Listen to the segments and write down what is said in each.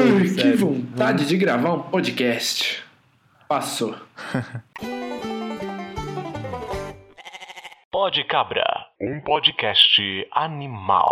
Ai, que sério. vontade de gravar um podcast. Passou. Pode Cabra, um podcast animal.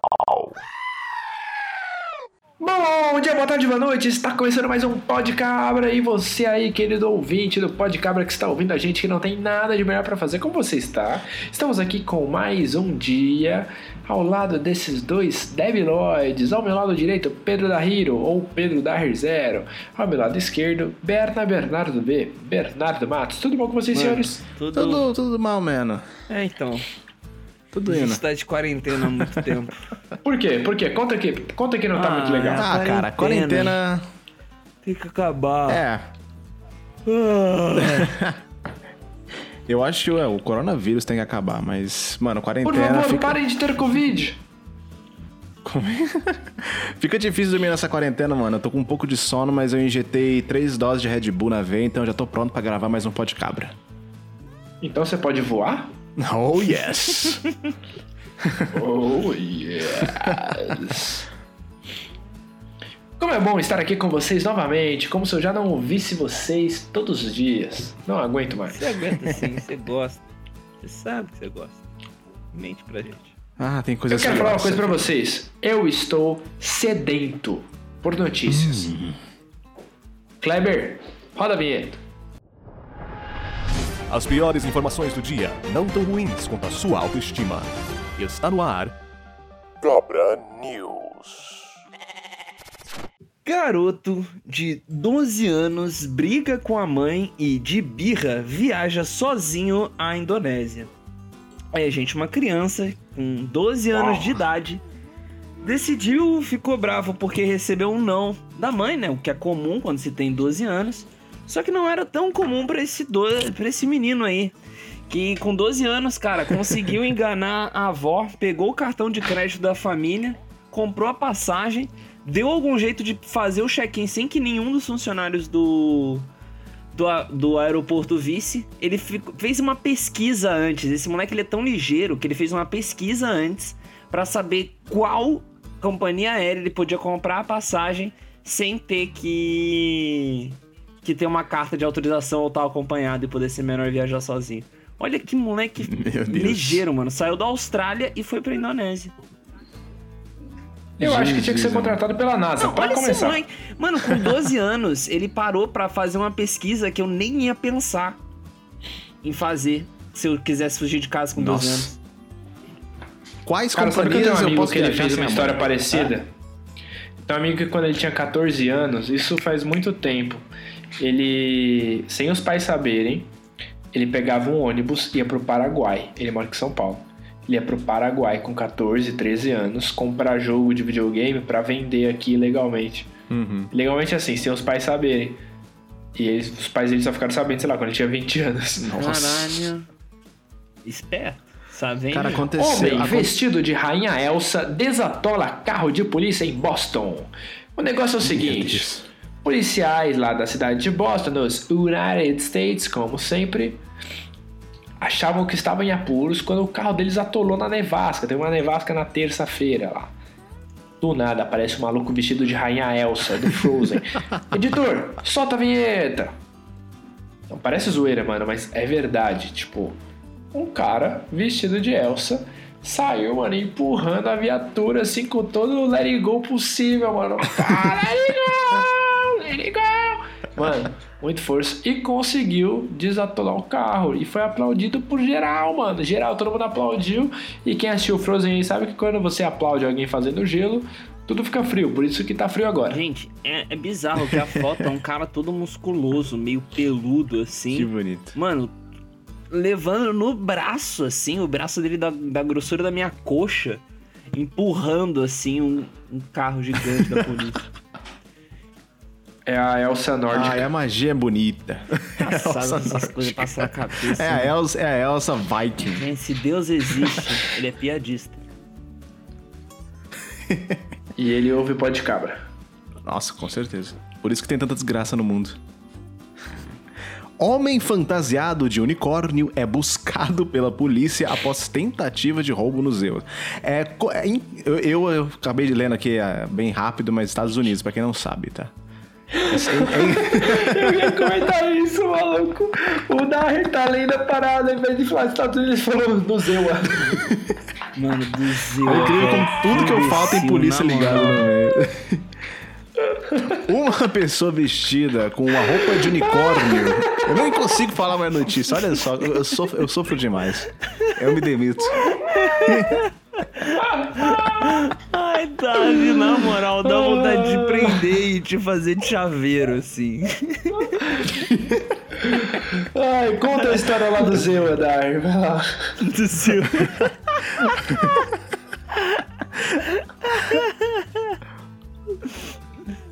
Bom dia, boa tarde, boa noite. Está começando mais um Pod Cabra. E você aí, querido ouvinte do Pod Cabra que está ouvindo a gente, que não tem nada de melhor para fazer, como você está? Estamos aqui com mais um dia ao lado desses dois debiloides. Ao meu lado direito, Pedro da Hero ou Pedro da Zero. Ao meu lado esquerdo, Berna Bernardo B. Bernardo Matos. Tudo bom com vocês, Mano, senhores? Tudo... Tudo, tudo mal, mano. É, então. Tudo A indo. gente tá de quarentena há muito tempo. Por quê? Por quê? Conta aqui. Conta que não tá Ah, muito legal. Ah, cara, quarentena. quarentena. Tem que acabar. É. Ah. Eu acho que é, o coronavírus tem que acabar, mas, mano, Por quarentena favor, fica, parem de ter Covid. fica difícil dormir nessa quarentena, mano. Eu tô com um pouco de sono, mas eu injetei três doses de Red Bull na veia, então eu já tô pronto pra gravar mais um pó de cabra. Então você pode voar? Oh, yes! Oh, yes. Como é bom estar aqui com vocês novamente, como se eu já não ouvisse vocês todos os dias. Não aguento mais. Você aguenta sim, você gosta. Você sabe que você gosta. Mente pra gente. ah, tem Eu coisa quero falar uma coisa pra vocês. Eu estou sedento por notícias. Kleber, roda a vinheta. As piores informações do dia, não tão ruins quanto a sua autoestima. Está no ar. Cabra News. Garoto de 12 anos briga com a mãe e, de birra, viaja sozinho à Indonésia. Aí, gente, uma criança com 12 anos Oh. de idade decidiu, ficou bravo porque recebeu um não da mãe, né? O que é comum quando se tem 12 anos. Só que não era tão comum pra esse, do... pra esse menino aí. Que com 12 anos, cara, conseguiu enganar a avó, pegou o cartão de crédito da família, comprou a passagem, deu algum jeito de fazer o check-in sem que nenhum dos funcionários do, do, do aeroporto visse. Ele fico- fez uma pesquisa antes. Esse moleque ele é tão ligeiro que ele fez uma pesquisa antes pra saber qual companhia aérea ele podia comprar a passagem sem ter que que ter uma carta de autorização ou estar acompanhado e poder ser menor viajar sozinho. Olha que moleque ligeiro, mano. Saiu da Austrália e foi pra Indonésia. Eu acho que tinha que ser Jesus, contratado pela NASA. Não, Pode olha esse começar. moleque. Mano, com 12 anos, ele parou pra fazer uma pesquisa que eu nem ia pensar em fazer se eu quisesse fugir de casa com 12 Nossa. anos. Quais Cara, sabe que eu tenho um companhias eu amigo posso que ele fez uma história mãe? parecida? Tem um amigo que quando ele tinha 14 anos, isso faz muito tempo, ele, sem os pais saberem, ele pegava um ônibus e ia pro Paraguai. Ele mora aqui em São Paulo. Ele ia pro Paraguai com 14, 13 anos, comprar jogo de videogame pra vender aqui legalmente. Uhum. Legalmente assim, sem os pais saberem. E eles- os pais dele só ficaram sabendo, sei lá, quando ele tinha 20 anos. Caralho. Esperto. Sabe? Cara, aconteceu. Homem vestido de Rainha Elsa desatola carro de polícia em Boston. O negócio é o seguinte: Deus. Policiais lá da cidade de Boston, nos United States, como sempre, achavam que estavam em apuros quando o carro deles atolou na nevasca. Teve uma nevasca na terça-feira lá. Do nada aparece um maluco vestido de Rainha Elsa do Frozen. Editor, solta a vinheta! Não parece zoeira, mano, mas é verdade. Tipo, um cara vestido de Elsa saiu, mano, empurrando a viatura assim com todo o let it go possível, mano. Ah, let it go! It go! Mano, muito força. E conseguiu desatolar o carro. E foi aplaudido por geral, mano. Geral, todo mundo aplaudiu. E quem assistiu Frozen aí sabe que quando você aplaude alguém fazendo gelo, tudo fica frio. Por isso que tá frio agora. Gente, é, é bizarro que a foto é um cara todo musculoso, meio peludo assim. Que bonito. Mano, levando no braço, assim, o braço dele da, da grossura da minha coxa, empurrando, assim, um, um carro gigante da polícia. É a Elsa nórdica. Ah, e a magia é bonita. Passava essas coisas passam na cabeça. É a né? Elsa, é a Elsa Viking. Gente, se Deus existe, ele é piadista. E ele ouve pó de cabra. Nossa, com certeza. Por isso que tem tanta desgraça no mundo. Homem fantasiado de unicórnio é buscado pela polícia após tentativa de roubo no Zeus. É, é eu, eu- eu acabei de lendo aqui é, bem rápido, mas Estados Unidos, pra quem não sabe, tá? É- Eu ia comentar isso, maluco. O Daher tá lendo a parada, em vez de falar Estados Unidos, falou no Zewa. Mano, do Zeu. É incrível como tudo que eu falo tem polícia ligada no meio. Uma pessoa vestida com uma roupa de unicórnio. Eu nem consigo falar mais notícia. Olha só, eu sofro, eu sofro demais. Eu me demito. Ai, Davi, na moral, dá vontade de prender e te fazer de chaveiro, assim. Ai, conta a história lá do Zewa, Daher. Vai lá. Do Zeu.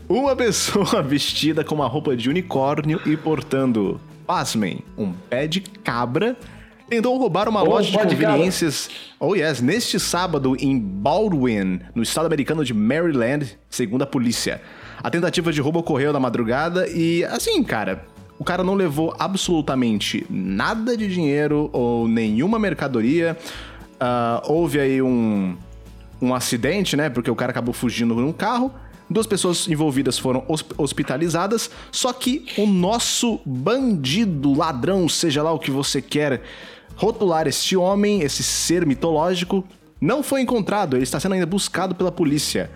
Uma pessoa vestida com uma roupa de unicórnio e portando, pasmem, um pé de cabra, tentou roubar uma Oh, loja de conveniências. Oh yes, neste sábado em Baldwin, no estado americano de Maryland, segundo a polícia. A tentativa de roubo ocorreu na madrugada e, assim, cara, o cara não levou absolutamente nada de dinheiro ou nenhuma mercadoria. Ah, houve aí um, um acidente, né? Porque o cara acabou fugindo num carro. Duas pessoas envolvidas foram hosp- hospitalizadas. Só que o nosso bandido, ladrão, seja lá o que você quer rotular este homem, esse ser mitológico, não foi encontrado. Ele está sendo ainda buscado pela polícia.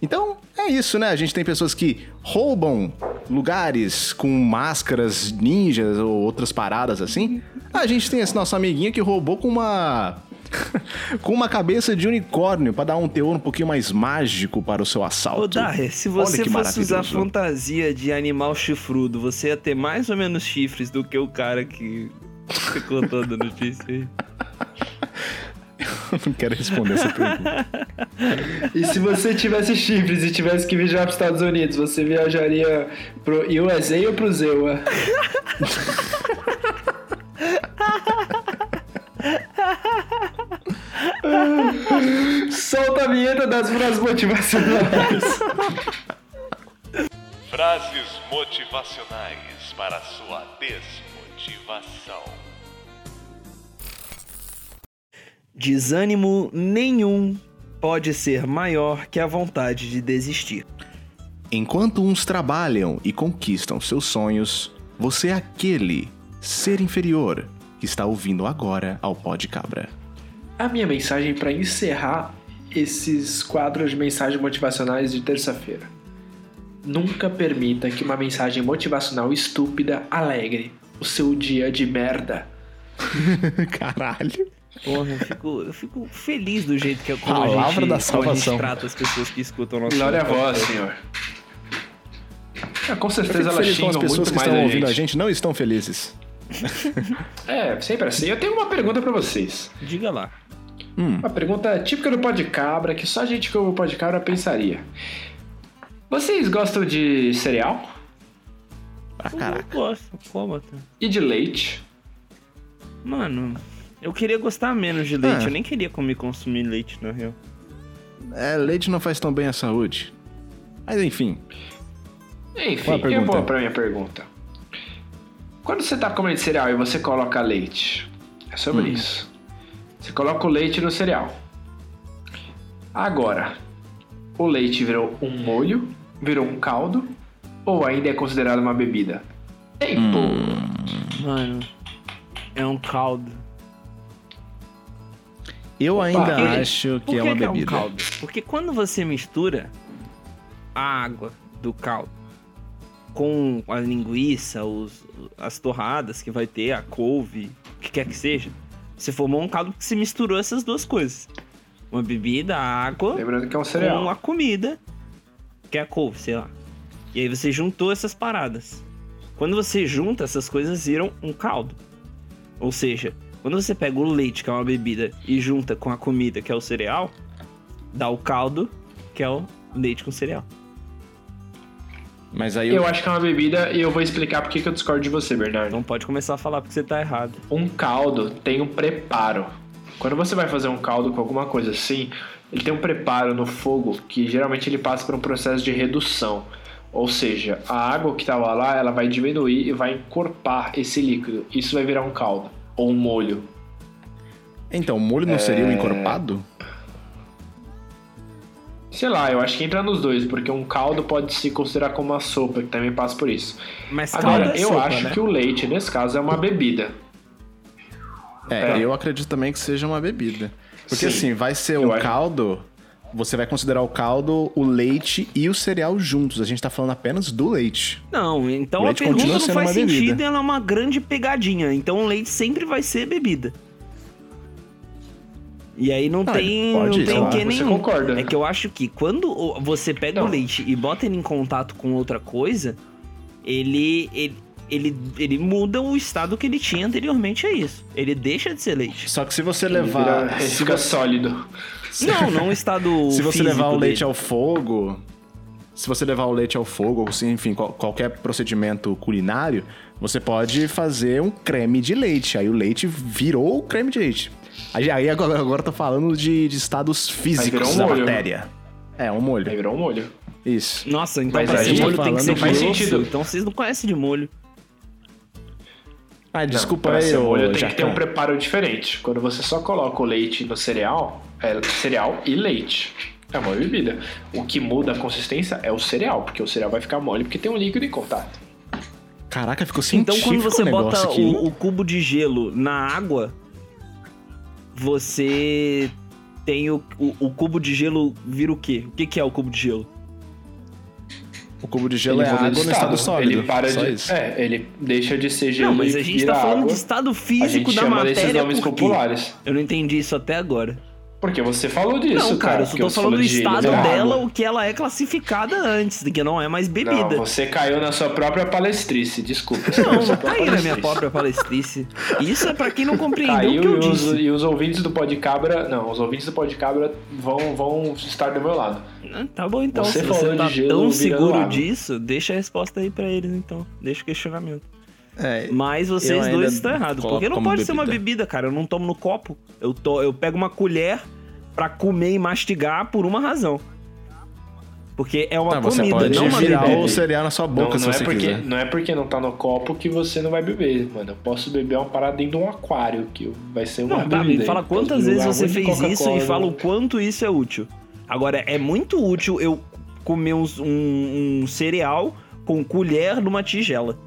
Então, é isso, né? A gente tem pessoas que roubam lugares com máscaras ninjas ou outras paradas assim. A gente tem esse nosso amiguinho que roubou com uma. com uma cabeça de unicórnio pra dar um teor um pouquinho mais mágico para o seu assalto. Ô, Daher, se você fosse usar fantasia de animal chifrudo, você ia ter mais ou menos chifres do que o cara que ficou toda notícia aí. Não quero responder essa pergunta. E se você tivesse chifres e tivesse que viajar para os Estados Unidos, você viajaria pro USA ou pro Zewa? Solta a vinheta das frases motivacionais. Frases motivacionais para sua desmotivação. Desânimo nenhum pode ser maior que a vontade de desistir. Enquanto uns trabalham e conquistam seus sonhos, você é aquele ser inferior que está ouvindo agora ao Pó de Cabra. A minha mensagem para encerrar esses quadros de mensagens motivacionais de terça-feira. Nunca permita que uma mensagem motivacional estúpida alegre o seu dia de merda. Caralho. Porra, eu fico, eu fico feliz do jeito que é como, a Palavra gente, da como a gente salvação. trata as pessoas que escutam o nosso Glória a vós, senhor. Ah, com certeza elas feliz com as xingam pessoas muito que estão a ouvindo gente. a gente não estão felizes. É, sempre assim. Eu tenho uma pergunta pra vocês. Diga lá. Uma pergunta típica do pó de cabra que só a gente que ouve o pó de cabra pensaria. Vocês gostam de cereal Pra Eu caraca. gosto, como até. e de leite? Mano, eu queria gostar menos de leite. Ah. Eu nem queria comer consumir leite, na real. É, leite não faz tão bem à saúde. Mas enfim. Enfim, Qual a eu pergunta? vou pra minha pergunta. Quando você tá comendo cereal e você coloca leite, é sobre Hum. isso. Você coloca o leite no cereal. Agora, o leite virou um molho, virou um caldo, ou ainda é considerado uma bebida? Tempo! Hum. Mano, é um caldo. Eu ainda por quê? acho Por que é uma um bebida. caldo? Porque quando você mistura a água do caldo com a linguiça, os, as torradas que vai ter, a couve, o que quer que seja, você formou um caldo porque você misturou essas duas coisas. Uma bebida, a água, Lembrando que é um com cereal. a comida, que é a couve, sei lá. E aí você juntou essas paradas. Quando você junta, essas coisas viram um caldo. Ou seja, quando você pega o leite, que é uma bebida, e junta com a comida, que é o cereal, dá o caldo, que é o leite com cereal. Mas aí eu, Eu acho que é uma bebida e eu vou explicar por que que eu discordo de você, Bernardo. Não pode começar a falar porque você tá errado. Um caldo tem um preparo. Quando você vai fazer um caldo com alguma coisa assim, ele tem um preparo no fogo que geralmente ele passa por um processo de redução. Ou seja, a água que estava lá, ela vai diminuir e vai encorpar esse líquido. Isso vai virar um caldo ou um molho. Então, o molho não seria o encorpado? Sei lá, eu acho que entra nos dois, porque um caldo pode se considerar como uma sopa, que também passa por isso. Mas Agora, é eu sopa, acho né? que o leite, nesse caso, é uma bebida. É, É. eu acredito também que seja uma bebida. Porque Sim. assim, vai ser Eu um acho- caldo. Você vai considerar o caldo, o leite e o cereal juntos. A gente tá falando apenas do leite. Não, então O a leite pergunta não faz sentido bebida. e ela é uma grande pegadinha. Então o leite sempre vai ser bebida. E aí não Ah, tem, pode, não sei tem que você nenhum. concorda. É que eu acho que quando você pega Não. o leite e bota ele em contato com outra coisa, ele, ele, ele, ele muda o estado que ele tinha anteriormente a isso. Ele deixa de ser leite. Só que se você Ele levar. vira- ele se fica você- sólido. Não, não o estado Se você levar o leite dele. ao fogo, se você levar o leite ao fogo, ou se, enfim, qual- qualquer procedimento culinário, você pode fazer um creme de leite. Aí o leite virou o creme de leite. Aí, aí agora, agora eu tô falando de, de estados físicos um da molho. matéria. É, um Aí molho. virou um molho. Isso. Nossa, então Mas pra aí ser a gente molho tá tem que ser faz grosso. sentido. Então vocês não conhecem de molho. Ah, desculpa Não, aí, molho tem que ter um preparo diferente. Quando você só coloca o leite no cereal, é cereal e leite. É uma bebida. O que muda a consistência é o cereal, porque o cereal vai ficar mole porque tem um líquido em contato. Caraca, ficou Então científico quando você o bota aqui. o, o cubo de gelo na água, você tem o, o, o cubo de gelo vira o quê? O que, que é o cubo de gelo? O cubo de gelo Ele é água de no estado sólido. Ele para Só de. isso. É, ele deixa de ser gelo não, mas a gente tá falando água. de estado A físico gente da chama desses matéria nomes por quê? populares. Eu não entendi isso até agora. Porque você falou disso, não, cara, eu só porque tô falando do de estado vira dela, o que ela é classificada antes, que não é mais bebida. Não, você caiu na sua própria palestrice, desculpa. Não, não caí na minha própria palestrice. Isso é pra quem não compreendeu o Caiu que eu e os, disse. e os ouvintes do Podcabra. Não, os ouvintes do Podcabra vão, vão estar do meu lado. Ah, Tá bom então, Você se falou você de tá gelo tão seguro água. disso, deixa a resposta aí pra eles então. Deixa o questionamento. É, Mas vocês dois estão errados. Porque não pode ser uma bebida. bebida, cara. Eu não tomo no copo. Eu, to, eu pego uma colher pra comer e mastigar por uma razão. Porque é uma Tá, você comida, pode não uma virar bebida. o cereal na sua boca não, se não você é porque, quiser. não é porque não tá no copo que você não vai beber, mano. Eu posso beber uma parada dentro de um aquário, que vai ser uma Não, tá, bebida. me fala posso quantas vezes você fez isso e fala o né? quanto isso é útil. Agora, é muito útil eu comer uns- um, um cereal com colher numa tigela.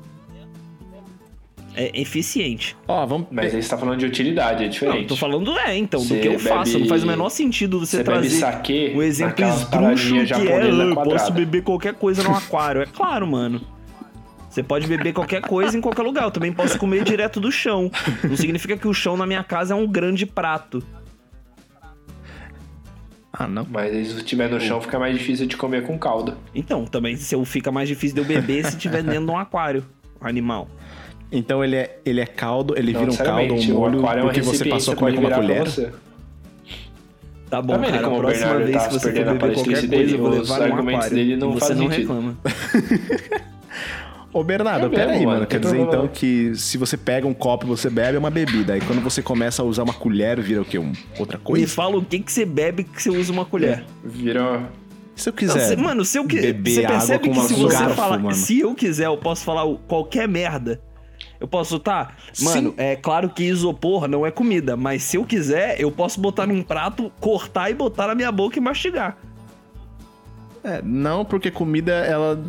É eficiente. Ó, vamos. Mas aí você tá falando de utilidade, é Não, diferente. tô falando é, então, do Você que eu faço. bebe- Não faz o menor sentido você, Você trazer saquê um exemplo paradinhas que é, japonesas "Ah, eu posso beber qualquer coisa no aquário. É claro, mano. Você pode beber qualquer coisa em qualquer lugar. Eu também posso comer direto do chão. Não significa que o chão na minha casa é um grande prato. Ah, não. Mas aí, se tiver no chão, fica mais difícil de comer com caldo. Então, também se eu fica mais difícil de eu beber se tiver dentro de um aquário, animal. Então ele é, ele é caldo, ele Não vira um caldo um O molho é um porque você passou a você comer com uma colher. você. Tá bom, Tá vendo cara. como A o próxima Bernardo vez tá que se você for beber qualquer coisa, dele, eu vou levar argumentos aquário. dele não e você não sentido. reclama. Ô, Bernardo, É peraí, mano. Quer dizer então não. que se você pega um copo e você bebe, é uma bebida. Aí quando você começa a usar uma colher, vira o quê? Um, outra Me coisa? fala o que, que você bebe que você usa uma colher. Virou. Se eu Não, quiser. cê- mano, se eu que, beber você água percebe com que se você garfo, falar, mano. se eu quiser, eu posso falar qualquer merda. Eu posso, tá? Mano, Sim. é claro que isopor não é comida, mas se eu quiser, eu posso botar num prato, cortar e botar na minha boca e mastigar. É, não, porque comida, ela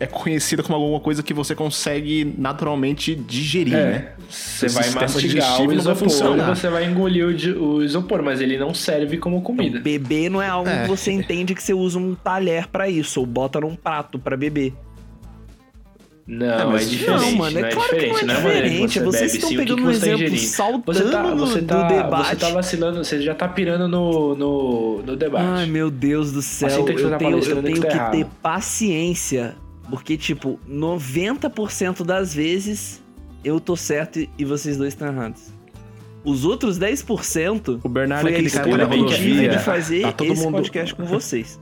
é conhecida como alguma coisa que você consegue naturalmente digerir, né? Você vai mastigar o vai isopor e funcionar. você vai engolir o, o isopor, mas ele não serve como comida. Então, beber não é algo É. que você entende que você usa um talher pra isso, ou bota num prato pra beber. Não, É, é, diferente. não, mano, é não claro que diferente, não é a que diferente. você Vocês bebe, estão sim, que pegando que um tá exemplo ingerindo. saltando você tá, você do tá, debate. Você tá vacilando, você já tá pirando no, no, no debate. Ai, meu Deus do céu. Que eu tá tenho, eu tenho que que tá errado. ter paciência. Porque, tipo, 90% das vezes eu tô certo e- e vocês dois estão errados. Os outros 10% O Bernardo foi é a aquele cara escolha na que eu tive de fazer Tá todo esse mundo- podcast com vocês.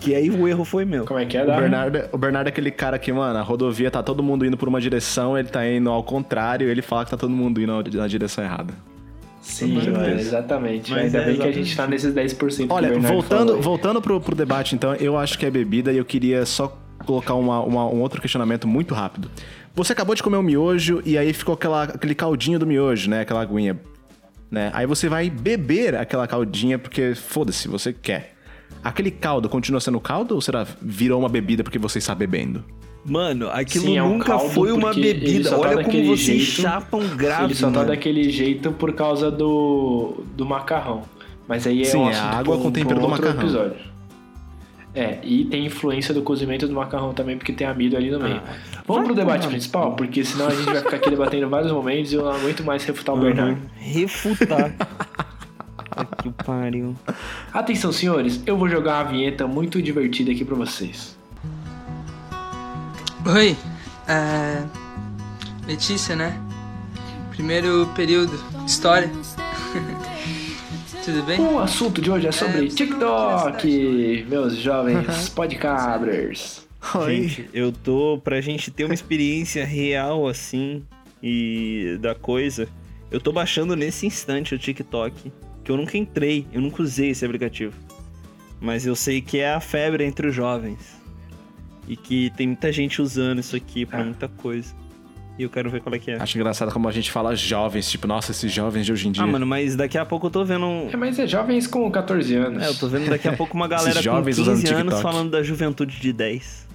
Que aí o erro foi meu. Como é que é, O? Bernardo, o Bernardo é aquele cara que, mano, a rodovia tá todo mundo indo por uma direção, ele tá indo ao contrário, ele fala que tá todo mundo indo na direção errada. Sim, certeza. exatamente. Mas Ainda é bem que a gente exatamente tá nesses 10% que o Olha, voltando, falou voltando pro, pro debate, então, eu acho que é bebida e eu queria só colocar uma, uma- um outro questionamento muito rápido. Você acabou de comer um miojo e aí ficou aquela, aquele caldinho do miojo, né? Aquela aguinha. Né? Aí você vai beber aquela caldinha porque, foda-se, você quer. Aquele caldo continua sendo caldo ou será virou uma bebida porque você está bebendo? Mano, aquilo Sim, é um nunca foi uma ele bebida. tá Olha como vocês jeito. chapam grave, Ele só tá mano. daquele jeito por causa do, do macarrão. Mas aí é Sim, um é água com um- tempero um do outro macarrão. episódio. É, e tem influência do cozimento do macarrão também, porque tem amido ali no meio. Vamos pro debate principal, porque senão a gente vai ficar aqui debatendo vários momentos e eu não aguento mais refutar o Bernardo. Refutar. que pariu. Atenção, senhores, eu vou jogar uma vinheta muito divertida aqui pra vocês. Oi, é... Letícia, né? Primeiro período, história. Tudo bem? O assunto de hoje é sobre TikTok, meus jovens podcabers. Gente, eu tô. Pra gente ter uma experiência real assim e da coisa, eu tô baixando nesse instante o TikTok. Que eu nunca entrei, eu nunca usei esse aplicativo. Mas eu sei que é a febre entre os jovens. E que tem muita gente usando isso aqui pra Ah. muita coisa. E eu quero ver qual é que é. Acho engraçado como a gente fala jovens, tipo, nossa, esses jovens de hoje em dia. Ah, mano, mas daqui a pouco eu tô vendo um. É, mas é jovens com 14 anos. É, eu tô vendo daqui a pouco uma galera com jovens 15 usando anos TikTok. falando da juventude de 10.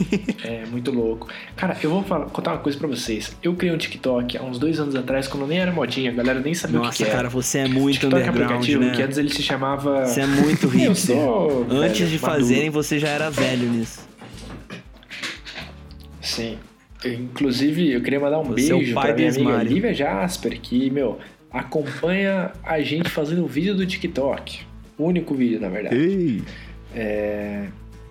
É muito louco. Cara, eu vou falar- contar uma coisa pra vocês. Eu criei um TikTok há uns dois anos atrás, quando nem era modinha, a galera nem sabia o que Nossa, que era. cara, você é muito TikTok é underground, aplicativo, né? que antes ele se chamava... Você é muito Eu hipster. sou, Antes velho, de maduro. fazerem, você já era velho nisso. Sim. Eu, inclusive, eu queria mandar um Você é o beijo pai pra minha amiga Ismário. Lívia Jasper, que, meu, acompanha a gente fazendo vídeo do TikTok. O único vídeo, na verdade. Ei!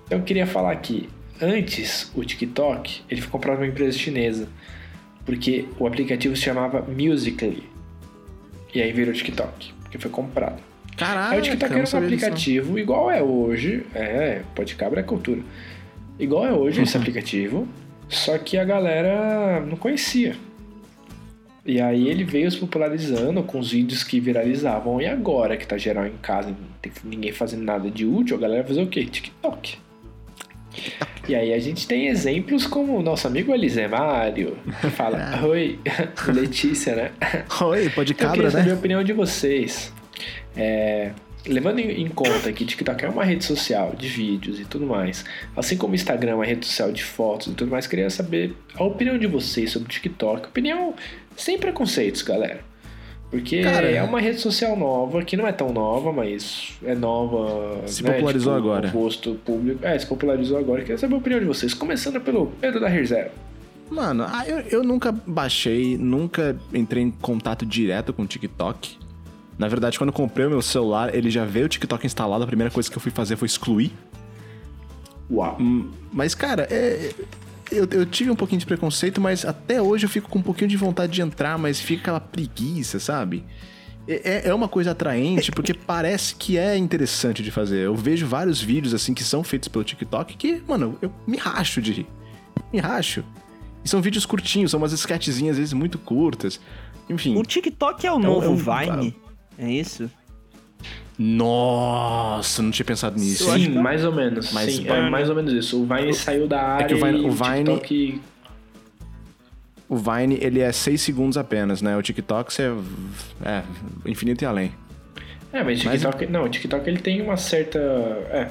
Então eu queria falar aqui, antes o TikTok, ele foi comprado por uma empresa chinesa, porque o aplicativo se chamava Musical.ly. E aí virou TikTok, porque foi comprado. Caraca, aí o TikTok era um aplicativo igual é hoje, é, pode cabra é cultura. Igual é hoje esse aplicativo, só que a galera não conhecia. E aí ele veio se popularizando com os vídeos que viralizavam. E agora que tá geral em casa, não tem ninguém fazendo nada de útil, a galera vai fazer o quê? TikTok. E aí a gente tem exemplos como o nosso amigo Elisé Mário, que fala, oi, Letícia, né? Oi, pode Eu queria cabra, saber né? a opinião de vocês. É, levando em em conta que TikTok é uma rede social de vídeos e tudo mais, assim como o Instagram é uma rede social de fotos e tudo mais, queria saber a opinião de vocês sobre o TikTok. Opinião sem preconceitos, galera. Porque Cara, é uma rede social nova, que não é tão nova, mas é nova. Se né, popularizou tipo, agora. no Gosto público. É, se popularizou agora. Queria saber a opinião de vocês. Começando pelo Pedro da Rizero. Mano, ah, eu, eu nunca baixei, nunca entrei em contato direto com o TikTok. Na verdade, quando eu comprei o meu celular, ele já veio o TikTok instalado. A primeira coisa que eu fui fazer foi excluir. Uau. Hum, Mas, cara, é- eu, eu tive um pouquinho de preconceito, mas até hoje eu fico com um pouquinho de vontade de entrar, mas fica aquela preguiça, sabe? É, é uma coisa atraente, porque parece que é interessante de fazer. Eu vejo vários vídeos, assim, que são feitos pelo TikTok que, mano, eu me racho de rir. Me racho. E são vídeos curtinhos, são umas sketchzinhas, às vezes, muito curtas. Enfim. O TikTok é o um- novo é um- Vine? É isso? Nossa, não tinha pensado nisso. Sim, mais ou menos. Mas Sim, Vine- é mais ou menos isso. O Vine saiu da área que o Vine- e o Vine- TikTok... O Vine, ele é 6 segundos apenas, né? O TikTok, você é infinito e além. É, mas Mas- TikTok... Não, o TikTok ele tem uma certa... É,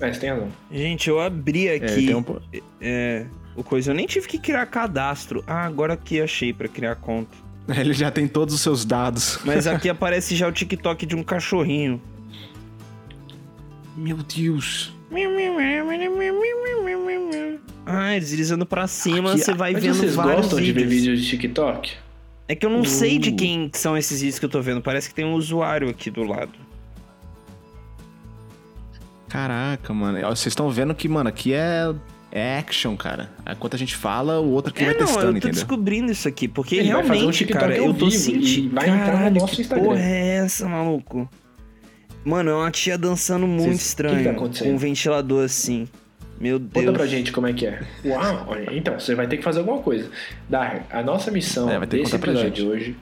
é, você tem razão. Gente, eu abri É, aqui. tem um É, o coisa, eu nem tive que criar cadastro. Ah, agora aqui achei pra criar conta. Ele já tem todos os seus dados. Mas aqui aparece já o TikTok de um cachorrinho. Meu Deus. Ah, deslizando pra cima, Aqui- você vai vendo vocês vários gostam de ver vídeos. vídeos de TikTok? É que eu não sei de Uh. quem são esses vídeos que eu tô vendo. Parece que tem um usuário aqui do lado. Caraca, mano. Vocês estão vendo que, mano, aqui é, é action, cara. Enquanto a gente fala, o outro aqui é, vai não, testando, eu tô entendeu? descobrindo isso aqui, porque Ele um realmente, TikTok cara, eu tô sentindo. vai entrar no nosso que Instagram. porra é essa, maluco? Mano, é uma tia dançando muito Vocês- estranho. o que tá acontecendo? com um ventilador assim. Meu Deus. Conta pra gente como é que é. Uau, olha, então, você vai ter que fazer alguma coisa. Dar, a nossa missão É, vai ter que desse episódio de hoje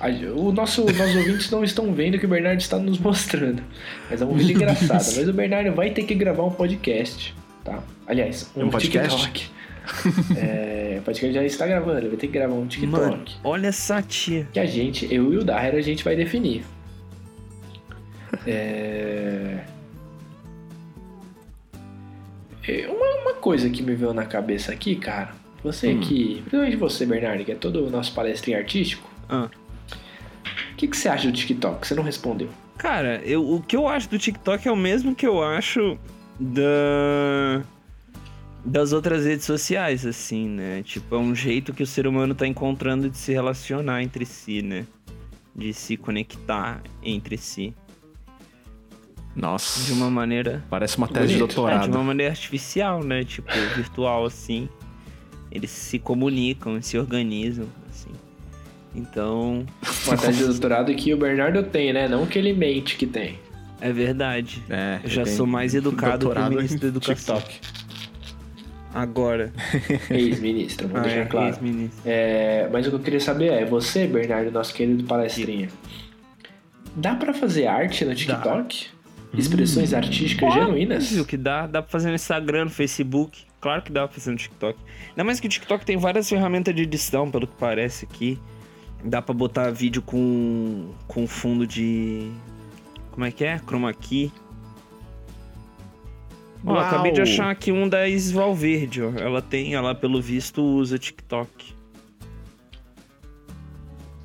A- O nosso, nossos ouvintes não estão vendo que o Bernardo está nos mostrando. Mas é um vídeo engraçado. Mas o Bernardo vai ter que gravar um podcast, tá? Aliás, um, Um podcast? TikTok. é, o podcast já está gravando, ele vai ter que gravar um TikTok. Mano, olha essa tia. Que a gente, eu e o Daher, a gente vai definir. É... é, Uma, uma coisa que me veio na cabeça aqui, cara. Você Hum. que. Principalmente você, Bernardo, que é todo o nosso palestrinho artístico. Ah. O que, que você acha do TikTok? Você não respondeu. Cara, eu, o que eu acho do TikTok é o mesmo que eu acho da das outras redes sociais, assim, né? Tipo, é um jeito que o ser humano tá encontrando de se relacionar entre si, né? De se conectar entre si. Nossa. De uma maneira. Parece uma tese de Bonito. É, doutorado. de uma maneira artificial, né? Tipo, virtual, assim. Eles se comunicam, se organizam, assim. Então, Uma tese de doutorado que o Bernardo tem, né? Não que ele mente que tem. É verdade. É, Eu já sou mais educado que o ministro da Educação. TikTok. Agora. Ex-ministro, vamos Ah, deixar é, claro. ex-ministro. É, mas o que eu queria saber é, você, Bernardo, nosso querido palestrinha, dá pra fazer arte no TikTok? Expressões artísticas genuínas? Óbvio que dá, dá pra fazer no Instagram, no Facebook. Claro que dá pra fazer no TikTok. Ainda mais que o TikTok tem várias ferramentas de edição, pelo que parece aqui. Dá pra botar vídeo com, com fundo de. Como é que é? Chroma key. Ó, acabei de achar aqui um da Isis Valverde, ó. Ela tem, ela pelo visto usa TikTok.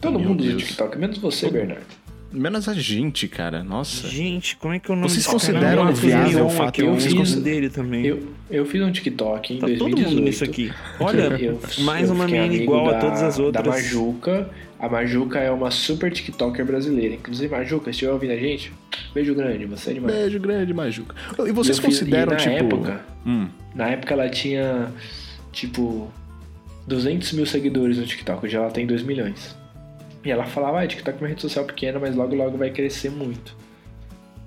Todo Meu mundo usa Deus. TikTok, menos você, Bernardo. Menos a gente, cara. Nossa. Gente, como é que eu não Vocês consideram viável o fato- eu eu fiz fiz- dele também. Eu, eu fiz um TikTok em Tá 2018. todo mundo nisso aqui. Olha, Eu- mais eu uma menina igual a da- todas as outras. Da Majuca. A Majuca é uma super TikToker brasileira. Inclusive, Majuca, se estiver ouvindo a gente, beijo grande, você é demais. Beijo grande, Majuca. E vocês Eu fiz- consideram, e na tipo. época, Hum, Na época ela tinha, tipo, 200 mil seguidores no TikTok, hoje ela tem 2 milhões. E ela falava, ah, TikTok é uma rede social pequena, mas logo logo vai crescer muito.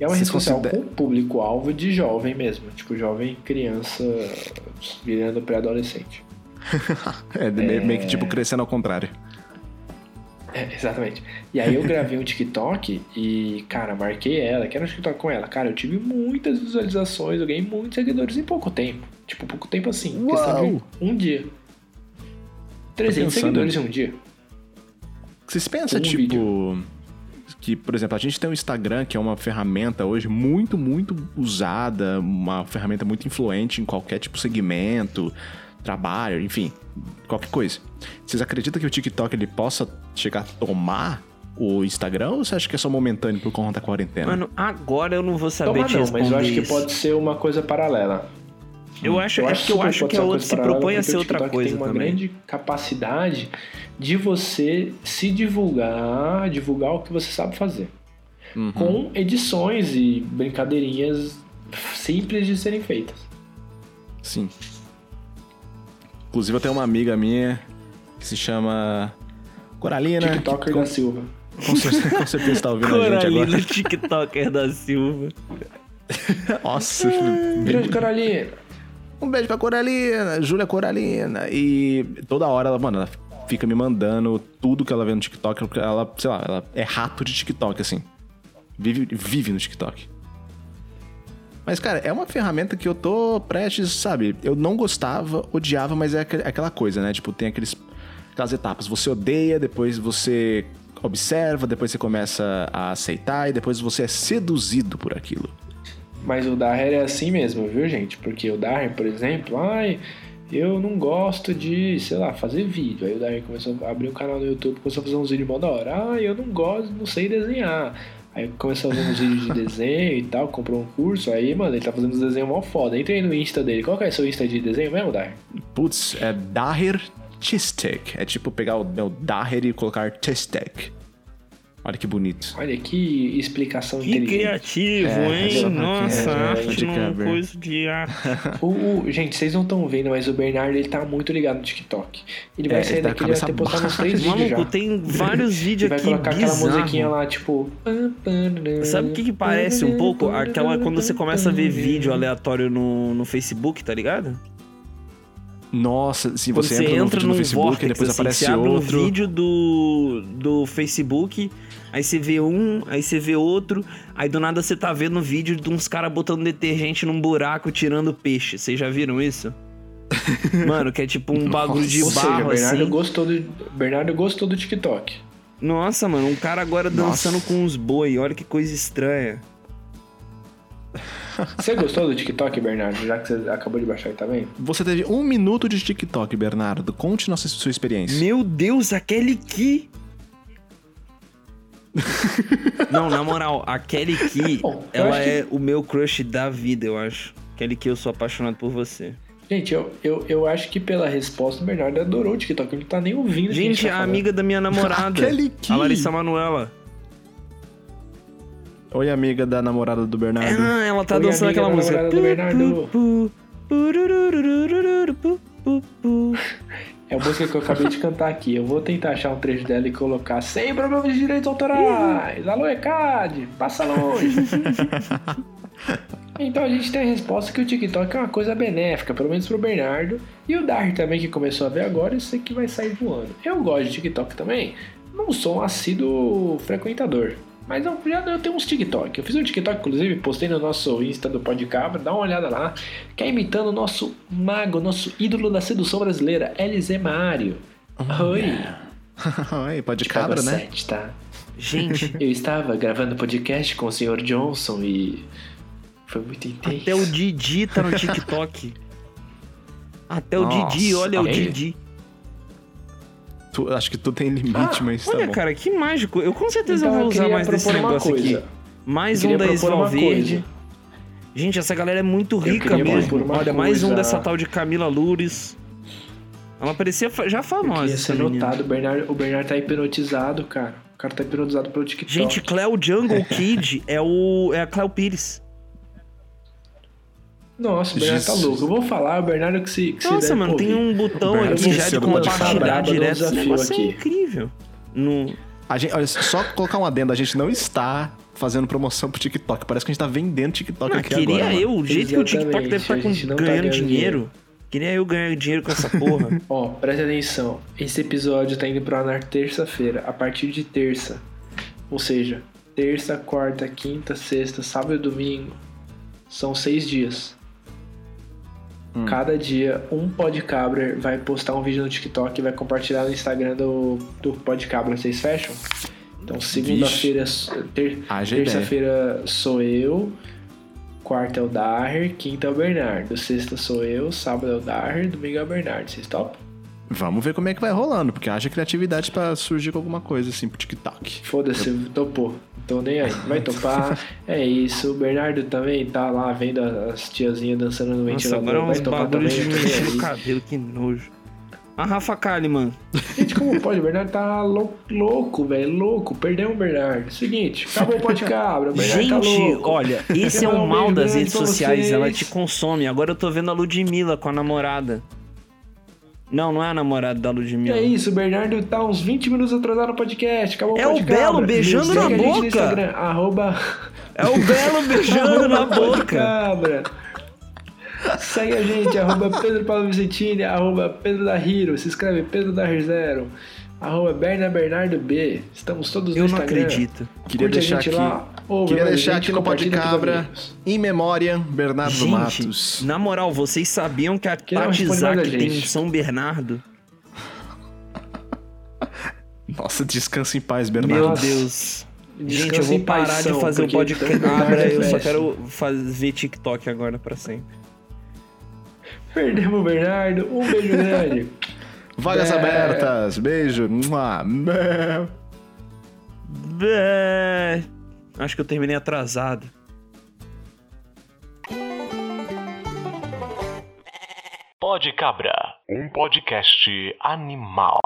E é uma Vocês rede social consideram- com público-alvo de jovem mesmo, tipo, jovem, criança, virando pré-adolescente. é, meio- meio que tipo crescendo ao contrário. É, exatamente. E aí eu gravei um TikTok e, cara, marquei ela, quero um TikTok com ela. Cara, eu tive muitas visualizações, eu ganhei muitos seguidores em pouco tempo. Tipo, pouco tempo assim, questão de Uau! um dia. 300 pensando. seguidores em um dia. Vocês pensam, Um tipo. Que, por exemplo, a gente tem o Instagram, que é uma ferramenta hoje muito, muito usada, uma ferramenta muito influente em qualquer tipo de segmento, trabalho, enfim, qualquer coisa. Vocês acreditam que o TikTok ele possa chegar a tomar o Instagram ou você acha que é só momentâneo por conta da quarentena? Mano, agora eu não vou saber Toma te não, mas eu acho que isso. pode ser uma coisa paralela. Eu acho, é porque eu super acho que ser a outra coisa se propõe a ser outra coisa tem uma também. grande capacidade de você se divulgar, divulgar o que você sabe fazer. Uhum. Com edições e brincadeirinhas simples de serem feitas. Sim. Inclusive, eu tenho uma amiga minha que se chama Coralina. TikToker que, da Silva. com, certeza, com certeza tá ouvindo a gente Coralina agora. TikToker da Silva. Nossa, Grande Carolina. Um beijo pra Coralina, Júlia Coralina. E toda hora ela, mano, ela fica me mandando tudo que ela vê no TikTok, porque ela, sei lá, ela é rato de TikTok, assim. Vive, vive no TikTok. Mas, cara, é uma ferramenta que eu tô prestes, sabe? Eu não gostava, odiava, mas é aquela coisa, né? Tipo, tem aqueles, aquelas etapas. Você odeia, depois você observa, depois você começa a aceitar e depois você é seduzido por aquilo. Mas o Daher é assim mesmo, viu, gente? Porque o Daher, por exemplo, ai, eu não gosto de, sei lá, fazer vídeo. Aí o Daher começou a abrir um canal no YouTube, começou a fazer uns vídeos mó da hora. Ai, eu não gosto, não sei desenhar. Aí começou a fazer uns vídeos de desenho e tal, comprou um curso. Aí, mano, ele tá fazendo uns desenhos mó foda. Entra aí no Insta dele. Qual que é seu Insta de desenho mesmo, Daher? Putz, é Daher Chistek. É tipo pegar o meu Daher e colocar Chistek. Olha que bonito. Olha que explicação Que inteligente. criativo, É, hein? pra Nossa, é arte num câmera. coisa de arte. O, o- gente, vocês não estão vendo, mas o Bernardo ele tá muito ligado no TikTok. Ele vai É, sair ele tá daqui ele vai ter postado uns três vídeos Maluco, já. tem vários Ele vídeos vai aqui colocar aquela bizarro. musiquinha lá, tipo. Sabe o que, que parece um pouco? Aquela quando você começa a ver vídeo aleatório no, no Facebook, tá ligado? Nossa, se você, você, entra no entra vídeo num do Facebook vórtice, e depois assim, aparece você abre outro. um vídeo do, do Facebook, aí você vê um, aí você vê outro, aí do nada você tá vendo um vídeo de uns caras botando detergente num buraco tirando peixe. Vocês já viram isso? Mano, que é tipo um bagulho de Ou seja, barro Bernardo assim. gostou do Bernardo gostou do TikTok. Nossa, mano, um cara agora dançando com uns boi, olha que coisa estranha. Você gostou do TikTok, Bernardo? Já que você acabou de baixar aí, tá vendo? Você teve um minuto de TikTok, Bernardo. Conte nossa sua experiência. Meu Deus, a Kelly Key. Não, na moral, a Kelly Key, Bom, eu ela acho que- é o meu crush da vida, eu acho. Kelly Key, eu sou apaixonado por você. Gente, eu, eu, eu acho que pela resposta o Bernardo adorou o TikTok. Ele não tá nem ouvindo. o que Gente, tá a falando. amiga da minha namorada, Kelly Key. a Larissa Manuela. Oi, amiga da namorada do Bernardo. Ah, ela tá Oi, dançando amiga aquela da música. namorada do Bernardo. É a música que eu acabei de cantar aqui. Eu vou tentar achar um trecho dela e colocar sem problema de direitos autorais. Alô, ECAD, passa longe. então a gente tem a resposta que o TikTok é uma coisa benéfica, pelo menos pro Bernardo. E o Dar também, que começou a ver agora, eu sei que vai sair voando. Eu gosto de TikTok também. Não sou um assíduo frequentador. Mas eu já eu tenho uns TikTok. Eu fiz um TikTok, inclusive, postei no nosso Insta do Podcabra, dá uma olhada lá. Que é imitando o nosso mago, nosso ídolo da sedução brasileira, LZ Mário. Oi. Oi, pode Cabra, cabra, né? 7, tá? Gente, Eu estava gravando podcast com o Sr. Johnson e. Foi muito intenso. até o Didi tá no TikTok. Até o Nossa, Didi, olha o. Didi. Tu- acho que tu tem limite, Ah, mas tá Olha, bom. cara, que mágico. Eu com certeza Então, vou usar mais desse negócio coisa. aqui. Mais um da Valverde. coisa. Gente, essa galera é muito rica mesmo. Olha, mais um dessa tal de Camila Lures. Ela parecia já famosa. essa ser notado. O Bernardo, o Bernardo tá hipnotizado, cara. O cara tá hipnotizado pelo TikTok. Gente, Cleo Jungle Kid é, o, é a Cleo Pires. Nossa, o Bernardo tá louco. Eu vou falar, o Bernardo que se. Que se Nossa, deve mano, tem um botão aqui já de compartilhar direto. Negócio é incrível. No... A gente, olha, só colocar um adendo, a gente não está fazendo promoção pro TikTok. Parece que a gente tá vendendo TikTok Não, aqui queria agora. mano. eu, o jeito que o TikTok Exatamente, deve estar a gente não tá ganhando ganhando dinheiro. dinheiro. Queria eu ganhar dinheiro com essa porra. Ó, presta atenção. Esse episódio tá indo pro ar na terça-feira, a partir de terça. Ou seja, terça, quarta, quinta, sexta, sábado e domingo. São seis dias. Cada dia, um Podcabra vai postar um vídeo no TikTok e vai compartilhar no Instagram do, do Podcabra. Vocês fecham? Então, segunda-feira, ter- terça-feira sou eu, quarta é o Daher, quinta é o Bernardo, sexta sou eu, sábado é o Daher, domingo é o Bernardo. Vocês topam? Vamos ver como é que vai rolando, porque haja criatividade pra surgir com alguma coisa assim pro TikTok. Foda-se, topou. Tô nem aí. Vai topar. é isso. O Bernardo também tá lá vendo as tiazinhas dançando no Nossa, ventilador. agora é Vai topar também. de eu cabelo, que nojo. A Rafa Kalimann. Gente, como pode? O Bernardo tá lou- louco, velho. Louco. Perdemos o Bernardo. Seguinte, acabou o pode cabra. O Bernardo tá Gente, louco. olha, esse é o um mal das redes sociais, vocês. ela te consome. Agora eu tô vendo a Ludmilla com a namorada. Não, não é a namorada da Ludmilla. é isso, o Bernardo tá uns 20 minutos atrasado no podcast. Acabou É o. Belo beijando na boca. Arroba... É o Belo beijando na boca. Cabra. Segue a gente, arroba Pedro Paulo Vicentini, arroba Pedro da Hiro, se inscreve Pedro da Zero, arroba Berna Bernardo B. Estamos todos Eu no não Instagram. acredito. Queria Curte a deixar gente aqui, lá, queria deixar aqui no compartilha pros Cabra, em memória, Bernardo Gente, Matos. na moral, vocês sabiam que a Que não Tati responde mais a Zaki tem um gente. São Bernardo? Nossa, descansa em paz, Bernardo. Meu. Deus. Gente, eu vou em parar paixão, de fazer o. São Bernardo Cabra, eu só quero faz- ver TikTok agora pra sempre. Perdemos o Bernardo, um beijo grande. Vagas É. abertas, beijo. Bé. Bé. Acho que eu terminei atrasado. Pode Cabra, um podcast animal.